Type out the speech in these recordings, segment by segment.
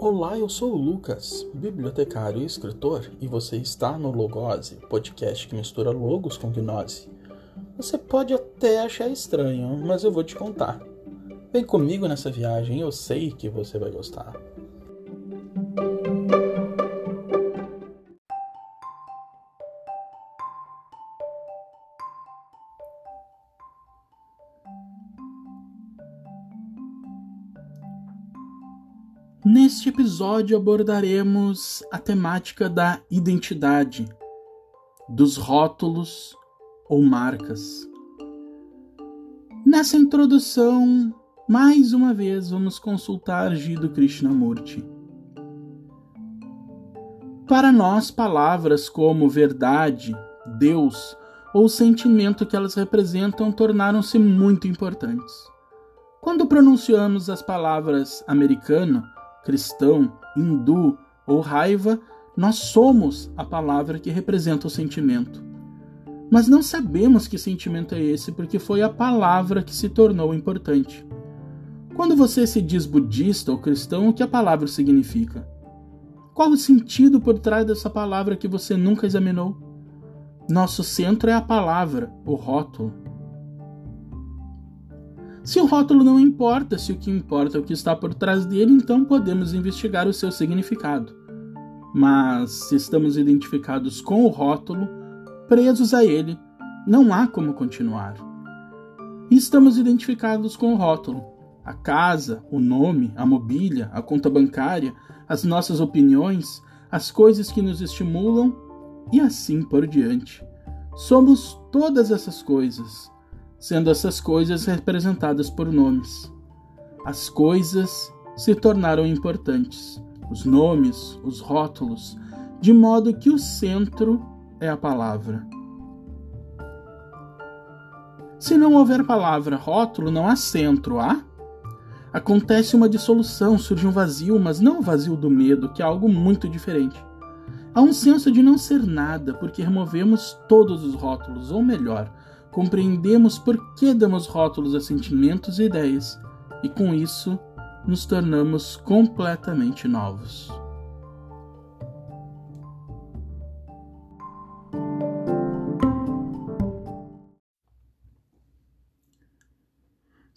Olá, eu sou o Lucas, bibliotecário e escritor, e você está no Logose, podcast que mistura logos com gnose. Você pode até achar estranho, mas eu vou te contar. Vem comigo nessa viagem, eu sei que você vai gostar. Episódio abordaremos a temática da identidade, dos rótulos ou marcas. Nessa introdução, mais uma vez vamos consultar Jiddu Krishnamurti. Para nós, palavras como verdade, Deus ou o sentimento que elas representam tornaram-se muito importantes. Quando pronunciamos as palavras americano, cristão, hindu ou raiva, nós somos a palavra que representa o sentimento. Mas não sabemos que sentimento é esse porque foi a palavra que se tornou importante. Quando você se diz budista ou cristão, o que a palavra significa? Qual o sentido por trás dessa palavra que você nunca examinou? Nosso centro é a palavra, o rótulo. Se o rótulo não importa, se o que importa é o que está por trás dele, então podemos investigar o seu significado. Mas se estamos identificados com o rótulo, presos a ele, não há como continuar. Estamos identificados com o rótulo. A casa, o nome, a mobília, a conta bancária, as nossas opiniões, as coisas que nos estimulam e assim por diante. Somos todas essas coisas sendo essas coisas representadas por nomes. As coisas se tornaram importantes, os nomes, os rótulos, de modo que o centro é a palavra. Se não houver palavra, rótulo, não há centro, há? Acontece uma dissolução, surge um vazio, mas não o vazio do medo, que é algo muito diferente. Há um senso de não ser nada, porque removemos todos os rótulos, ou melhor, compreendemos por que damos rótulos a sentimentos e ideias, e com isso nos tornamos completamente novos.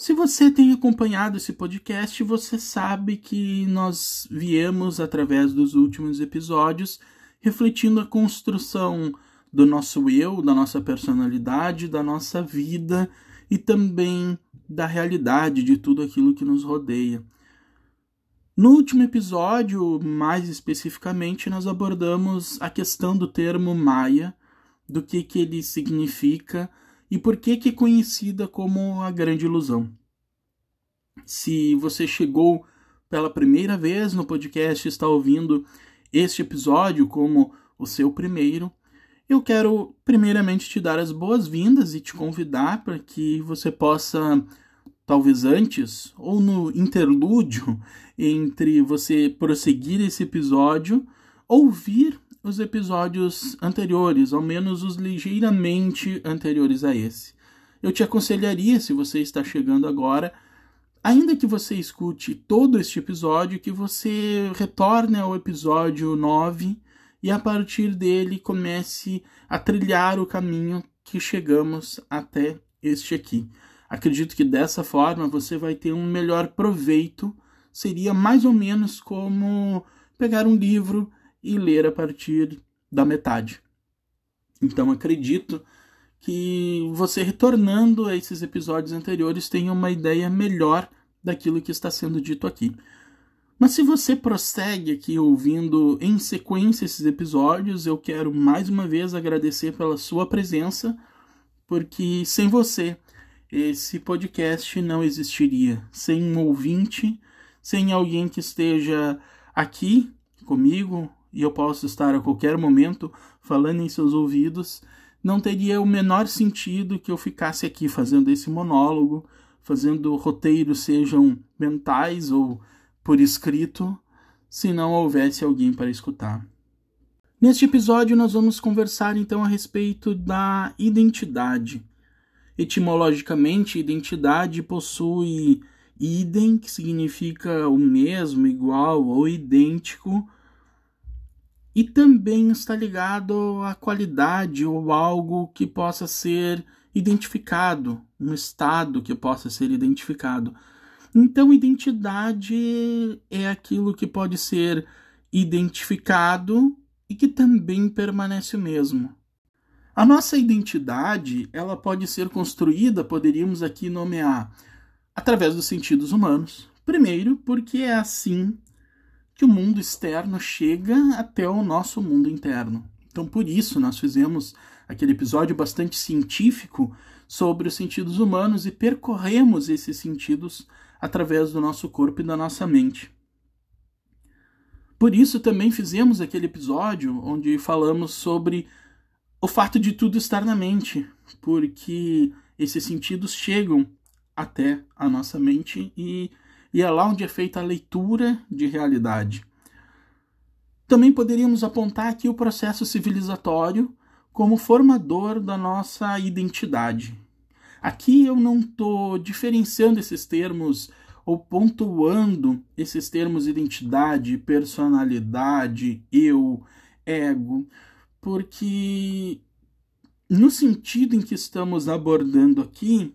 Se você tem acompanhado esse podcast, você sabe que nós viemos, através dos últimos episódios, refletindo a construção do nosso eu, da nossa personalidade, da nossa vida e também da realidade de tudo aquilo que nos rodeia. No último episódio, mais especificamente, nós abordamos a questão do termo Maia, do que, que ele significa e por que, que é conhecida como a grande ilusão. Se você chegou pela primeira vez no podcast e está ouvindo este episódio como o seu primeiro, eu quero primeiramente te dar as boas-vindas e te convidar para que você possa, talvez antes ou no interlúdio entre você prosseguir esse episódio, ouvir os episódios anteriores, ao menos os ligeiramente anteriores a esse. Eu te aconselharia, se você está chegando agora, ainda que você escute todo este episódio, que você retorne ao episódio 9 e a partir dele comece a trilhar o caminho que chegamos até este aqui. Acredito que dessa forma você vai ter um melhor proveito. Seria mais ou menos como pegar um livro e ler a partir da metade. Então acredito que você retornando a esses episódios anteriores tenha uma ideia melhor daquilo que está sendo dito aqui. Mas se você prossegue aqui ouvindo em sequência esses episódios, eu quero mais uma vez agradecer pela sua presença, porque sem você esse podcast não existiria. Sem um ouvinte, sem alguém que esteja aqui comigo e eu posso estar a qualquer momento falando em seus ouvidos, não teria o menor sentido que eu ficasse aqui fazendo esse monólogo, fazendo roteiros sejam mentais ou por escrito se não houvesse alguém para escutar. Neste episódio, nós vamos conversar então a respeito da identidade. Etimologicamente, identidade possui idem, que significa o mesmo, igual ou idêntico, e também está ligado à qualidade ou algo que possa ser identificado, um estado que possa ser identificado. Então, identidade é aquilo que pode ser identificado e que também permanece o mesmo. A nossa identidade, ela pode ser construída, poderíamos aqui nomear, através dos sentidos humanos. Primeiro, porque é assim que o mundo externo chega até o nosso mundo interno. Então, por isso, nós fizemos aquele episódio bastante científico sobre os sentidos humanos e percorremos esses sentidos através do nosso corpo e da nossa mente. Por isso também fizemos aquele episódio onde falamos sobre o fato de tudo estar na mente, porque esses sentidos chegam até a nossa mente e, e é lá onde é feita a leitura de realidade. Também poderíamos apontar aqui o processo civilizatório como formador da nossa identidade. Aqui eu não estou diferenciando esses termos ou pontuando esses termos identidade, personalidade, eu, ego, porque no sentido em que estamos abordando aqui,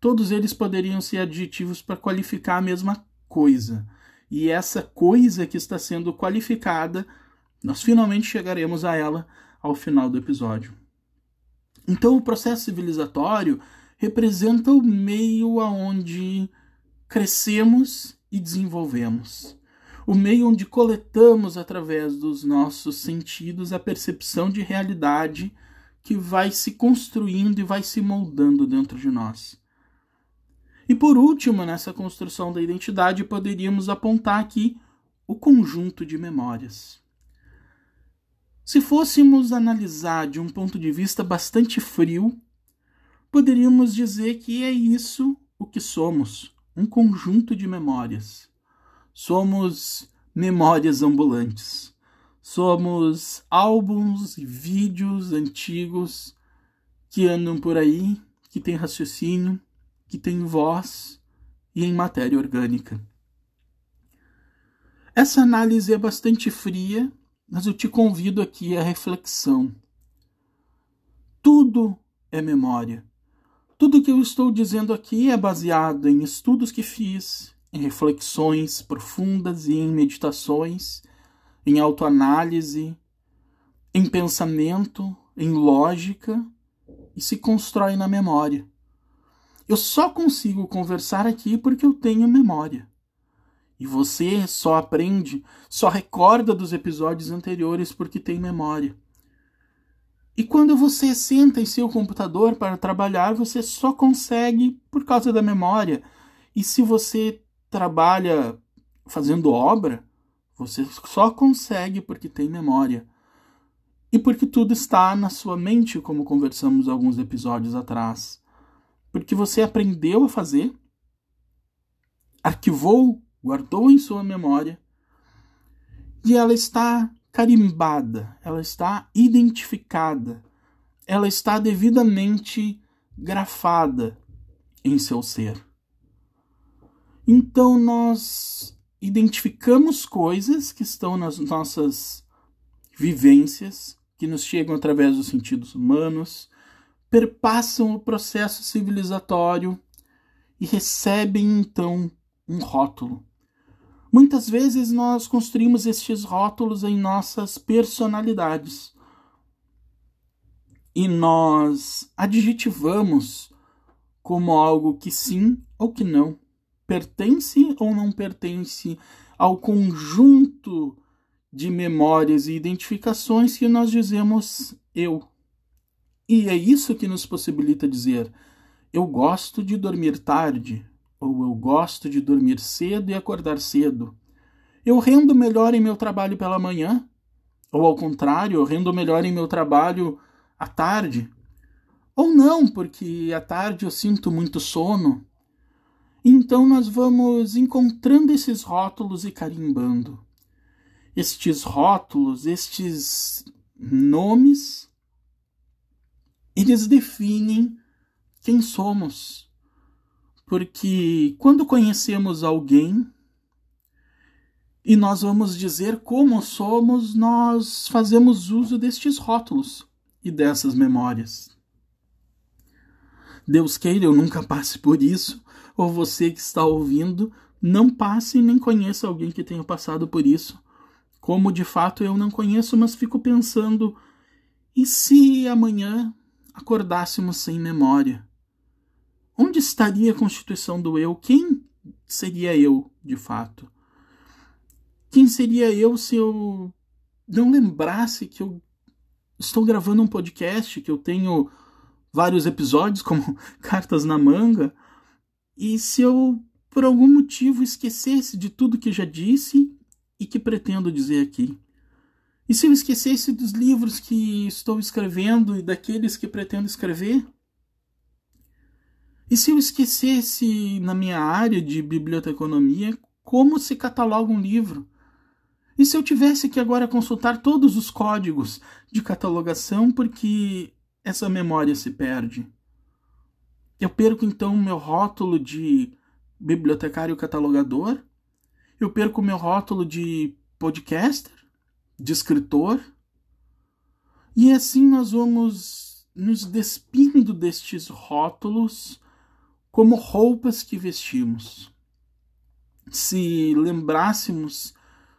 todos eles poderiam ser adjetivos para qualificar a mesma coisa. E essa coisa que está sendo qualificada, nós finalmente chegaremos a ela ao final do episódio. Então, o processo civilizatório representa o meio aonde crescemos e desenvolvemos. O meio onde coletamos através dos nossos sentidos a percepção de realidade que vai se construindo e vai se moldando dentro de nós. E por último, nessa construção da identidade, poderíamos apontar aqui o conjunto de memórias. Se fôssemos analisar de um ponto de vista bastante frio, poderíamos dizer que é isso o que somos: um conjunto de memórias. Somos memórias ambulantes. Somos álbuns e vídeos antigos que andam por aí, que têm raciocínio, que têm voz e em matéria orgânica. Essa análise é bastante fria mas eu te convido aqui à reflexão. Tudo é memória. Tudo que eu estou dizendo aqui é baseado em estudos que fiz, em reflexões profundas e em meditações, em autoanálise, em pensamento, em lógica e se constrói na memória. Eu só consigo conversar aqui porque eu tenho memória. E você só aprende, só recorda dos episódios anteriores porque tem memória. E quando você senta em seu computador para trabalhar, você só consegue por causa da memória. E se você trabalha fazendo obra, você só consegue porque tem memória. E porque tudo está na sua mente, como conversamos alguns episódios atrás. Porque você aprendeu a fazer, arquivou guardou em sua memória e ela está carimbada, ela está identificada, ela está devidamente grafada em seu ser. Então nós identificamos coisas que estão nas nossas vivências, que nos chegam através dos sentidos humanos, perpassam o processo civilizatório e recebem então um rótulo. Muitas vezes nós construímos estes rótulos em nossas personalidades. E nós adjetivamos como algo que sim ou que não, pertence ou não pertence ao conjunto de memórias e identificações que nós dizemos eu. E é isso que nos possibilita dizer: eu gosto de dormir tarde, ou eu gosto de dormir cedo e acordar cedo. Eu rendo melhor em meu trabalho pela manhã, ou ao contrário, eu rendo melhor em meu trabalho à tarde. Ou não, porque à tarde eu sinto muito sono. Então nós vamos encontrando esses rótulos e carimbando. Estes rótulos, estes nomes, eles definem quem somos Porque quando conhecemos alguém e nós vamos dizer como somos, nós fazemos uso destes rótulos e dessas memórias. Deus queira eu nunca passe por isso, ou você que está ouvindo não passe nem conheça alguém que tenha passado por isso. Como de fato eu não conheço, mas fico pensando: e se amanhã acordássemos sem memória? Onde estaria a constituição do eu? Quem seria eu, de fato? Quem seria eu se eu não lembrasse que eu estou gravando um podcast, que eu tenho vários episódios, como Cartas na Manga, e se eu, por algum motivo, esquecesse de tudo que já disse e que pretendo dizer aqui? E se eu esquecesse dos livros que estou escrevendo e daqueles que pretendo escrever? E se eu esquecesse na minha área de biblioteconomia como se cataloga um livro? E se eu tivesse que agora consultar todos os códigos de catalogação porque essa memória se perde? Eu perco então meu rótulo de bibliotecário catalogador? Eu perco meu rótulo de podcaster? De escritor? E assim nós vamos nos despindo destes rótulos como roupas que vestimos. Se lembrássemos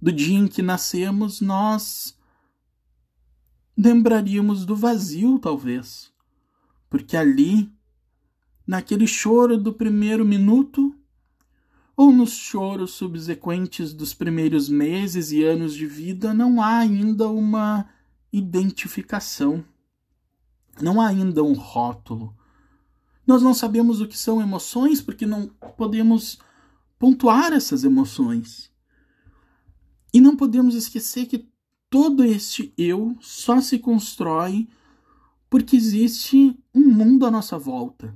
do dia em que nascemos, nós lembraríamos do vazio, talvez, porque ali, naquele choro do primeiro minuto, ou nos choros subsequentes dos primeiros meses e anos de vida, não há ainda uma identificação, não há ainda um rótulo nós não sabemos o que são emoções porque não podemos pontuar essas emoções. E não podemos esquecer que todo este eu só se constrói porque existe um mundo à nossa volta.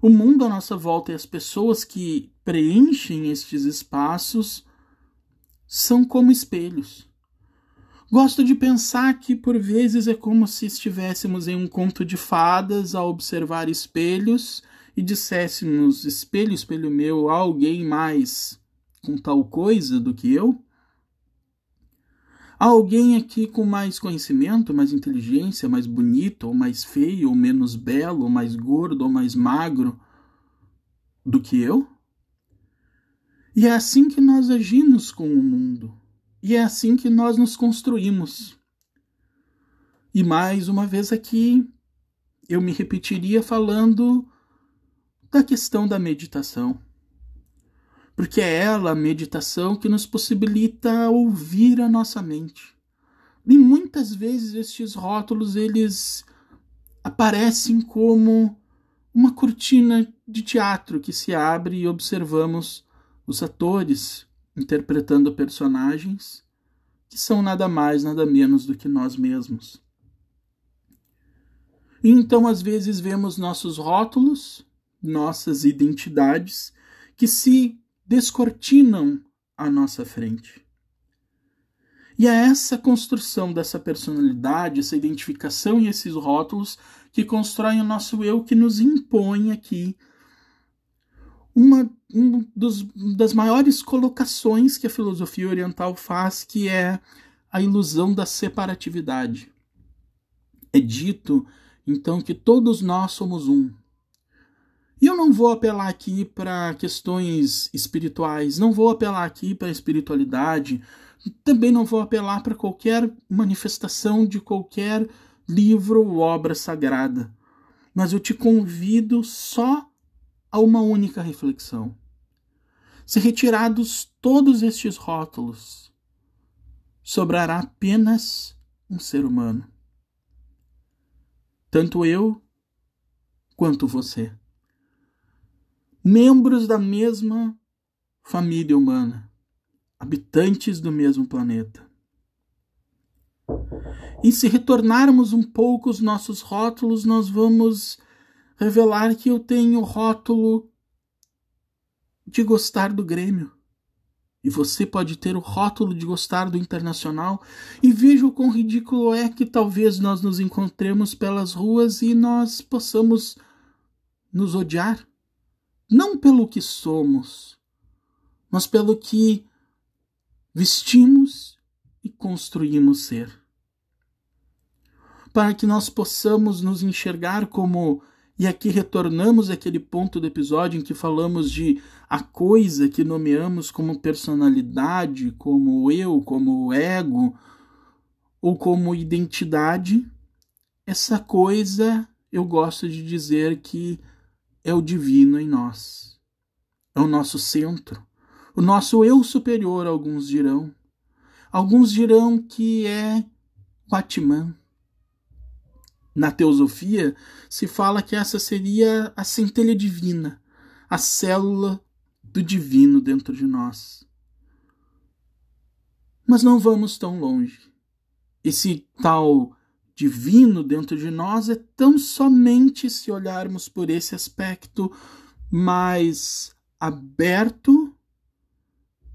O mundo à nossa volta e as pessoas que preenchem estes espaços são como espelhos. Gosto de pensar que por vezes é como se estivéssemos em um conto de fadas a observar espelhos e disséssemos: espelho, espelho meu, há alguém mais com tal coisa do que eu? Há alguém aqui com mais conhecimento, mais inteligência, mais bonito, ou mais feio, ou menos belo, ou mais gordo, ou mais magro do que eu? E é assim que nós agimos com o mundo. E é assim que nós nos construímos. E mais uma vez aqui, eu me repetiria falando da questão da meditação. Porque é ela, a meditação, que nos possibilita ouvir a nossa mente. E muitas vezes estes rótulos eles aparecem como uma cortina de teatro que se abre e observamos os atores interpretando personagens que são nada mais, nada menos do que nós mesmos. E então, às vezes, vemos nossos rótulos, nossas identidades, que se descortinam à nossa frente. E é essa construção dessa personalidade, essa identificação e esses rótulos que constroem o nosso eu, que nos impõe aqui uma um dos, das maiores colocações que a filosofia oriental faz, que é a ilusão da separatividade. É dito, então, que todos nós somos um. E eu não vou apelar aqui para questões espirituais, não vou apelar aqui para a espiritualidade, também não vou apelar para qualquer manifestação de qualquer livro ou obra sagrada. Mas eu te convido só a uma única reflexão. Se retirados todos estes rótulos, sobrará apenas um ser humano. Tanto eu quanto você. Membros da mesma família humana, habitantes do mesmo planeta. E se retornarmos um pouco os nossos rótulos, nós vamos revelar que eu tenho rótulo de gostar do Grêmio. E você pode ter o rótulo de gostar do Internacional. E veja o quão ridículo é que talvez nós nos encontremos pelas ruas e nós possamos nos odiar. não pelo que somos, mas pelo que vestimos e construímos ser. Para que nós possamos nos enxergar como e aqui retornamos àquele ponto do episódio em que falamos de a coisa que nomeamos como personalidade, como eu, como ego ou como identidade. Essa coisa eu gosto de dizer que é o divino em nós. É o nosso centro, o nosso eu superior, alguns dirão. Alguns dirão que é o Atman, na teosofia, se fala que essa seria a centelha divina, a célula do divino dentro de nós. Mas não vamos tão longe. Esse tal divino dentro de nós é tão somente se olharmos por esse aspecto mais aberto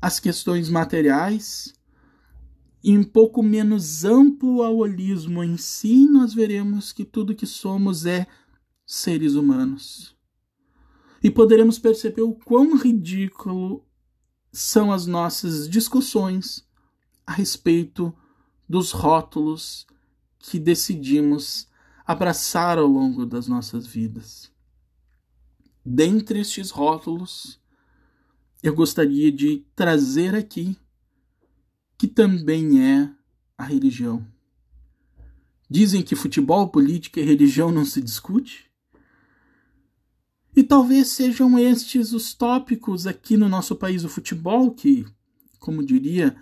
às questões materiais, e um pouco menos amplo ao holismo em si, nós veremos que tudo que somos é seres humanos. E poderemos perceber o quão ridículo são as nossas discussões a respeito dos rótulos que decidimos abraçar ao longo das nossas vidas. Dentre estes rótulos, eu gostaria de trazer aqui que também é a religião. Dizem que futebol, política e religião não se discute? E talvez sejam estes os tópicos aqui no nosso país, o futebol, que, como diria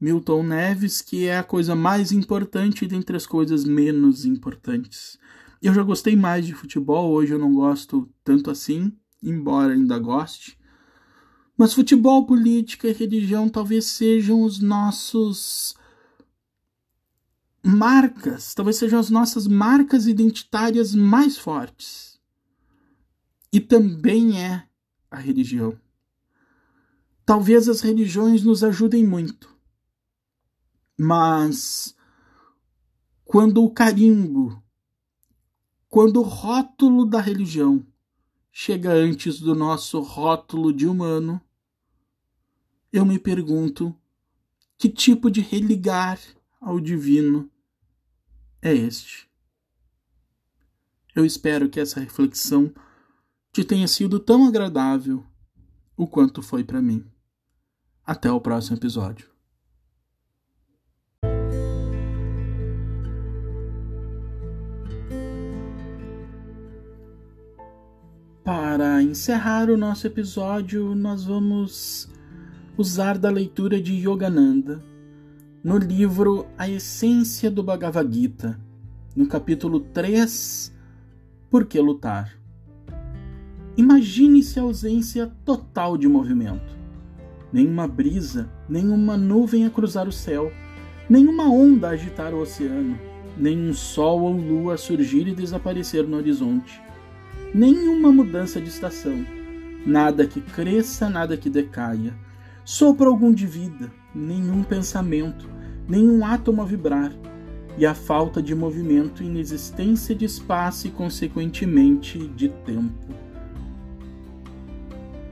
Milton Neves, que é a coisa mais importante dentre as coisas menos importantes. Eu já gostei mais de futebol, hoje eu não gosto tanto assim, embora ainda goste. Mas futebol, política e religião talvez sejam os nossos marcas, talvez sejam as nossas marcas identitárias mais fortes. E também é a religião. Talvez as religiões nos ajudem muito, mas quando o carimbo, quando o rótulo da religião chega antes do nosso rótulo de humano, eu me pergunto que tipo de religar ao divino é este. Eu espero que essa reflexão te tenha sido tão agradável o quanto foi para mim. Até o próximo episódio. Para encerrar o nosso episódio, nós vamos usar da leitura de Yogananda no livro A Essência do Bhagavad Gita, no capítulo 3, Por que lutar? Imagine-se a ausência total de movimento. Nenhuma brisa, nenhuma nuvem a cruzar o céu, nenhuma onda a agitar o oceano, nenhum sol ou lua a surgir e desaparecer no horizonte, nenhuma mudança de estação, nada que cresça, nada que decaia. Sopro algum de vida, nenhum pensamento, nenhum átomo a vibrar, e a falta de movimento, inexistência de espaço e, consequentemente, de tempo.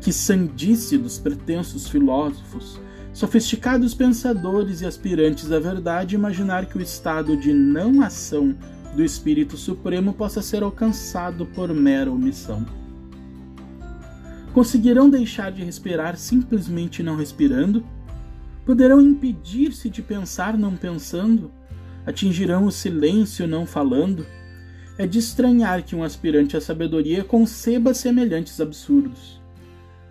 Que sandice dos pretensos filósofos, sofisticados pensadores e aspirantes à verdade imaginar que o estado de não ação do Espírito Supremo possa ser alcançado por mera omissão. Conseguirão deixar de respirar simplesmente não respirando? Poderão impedir-se de pensar não pensando? Atingirão o silêncio não falando? É de estranhar que um aspirante à sabedoria conceba semelhantes absurdos.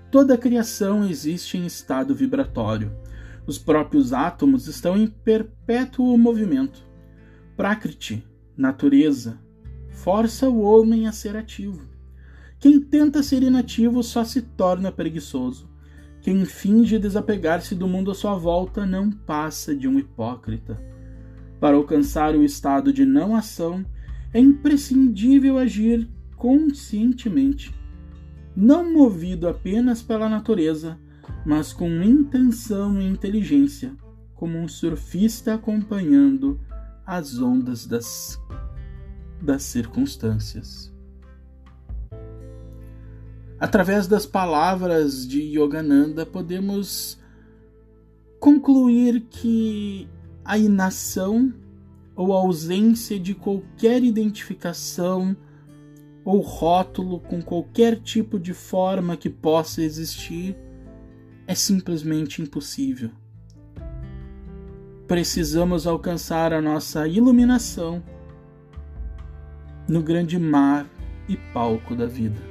Toda a criação existe em estado vibratório. Os próprios átomos estão em perpétuo movimento. Prakriti, natureza, força o homem a ser ativo. Quem tenta ser inativo só se torna preguiçoso. Quem finge desapegar-se do mundo à sua volta não passa de um hipócrita. Para alcançar o estado de não ação, é imprescindível agir conscientemente, não movido apenas pela natureza, mas com intenção e inteligência, como um surfista acompanhando as ondas das, das circunstâncias. Através das palavras de Yogananda, podemos concluir que a inação ou ausência de qualquer identificação ou rótulo com qualquer tipo de forma que possa existir é simplesmente impossível. Precisamos alcançar a nossa iluminação no grande mar e palco da vida.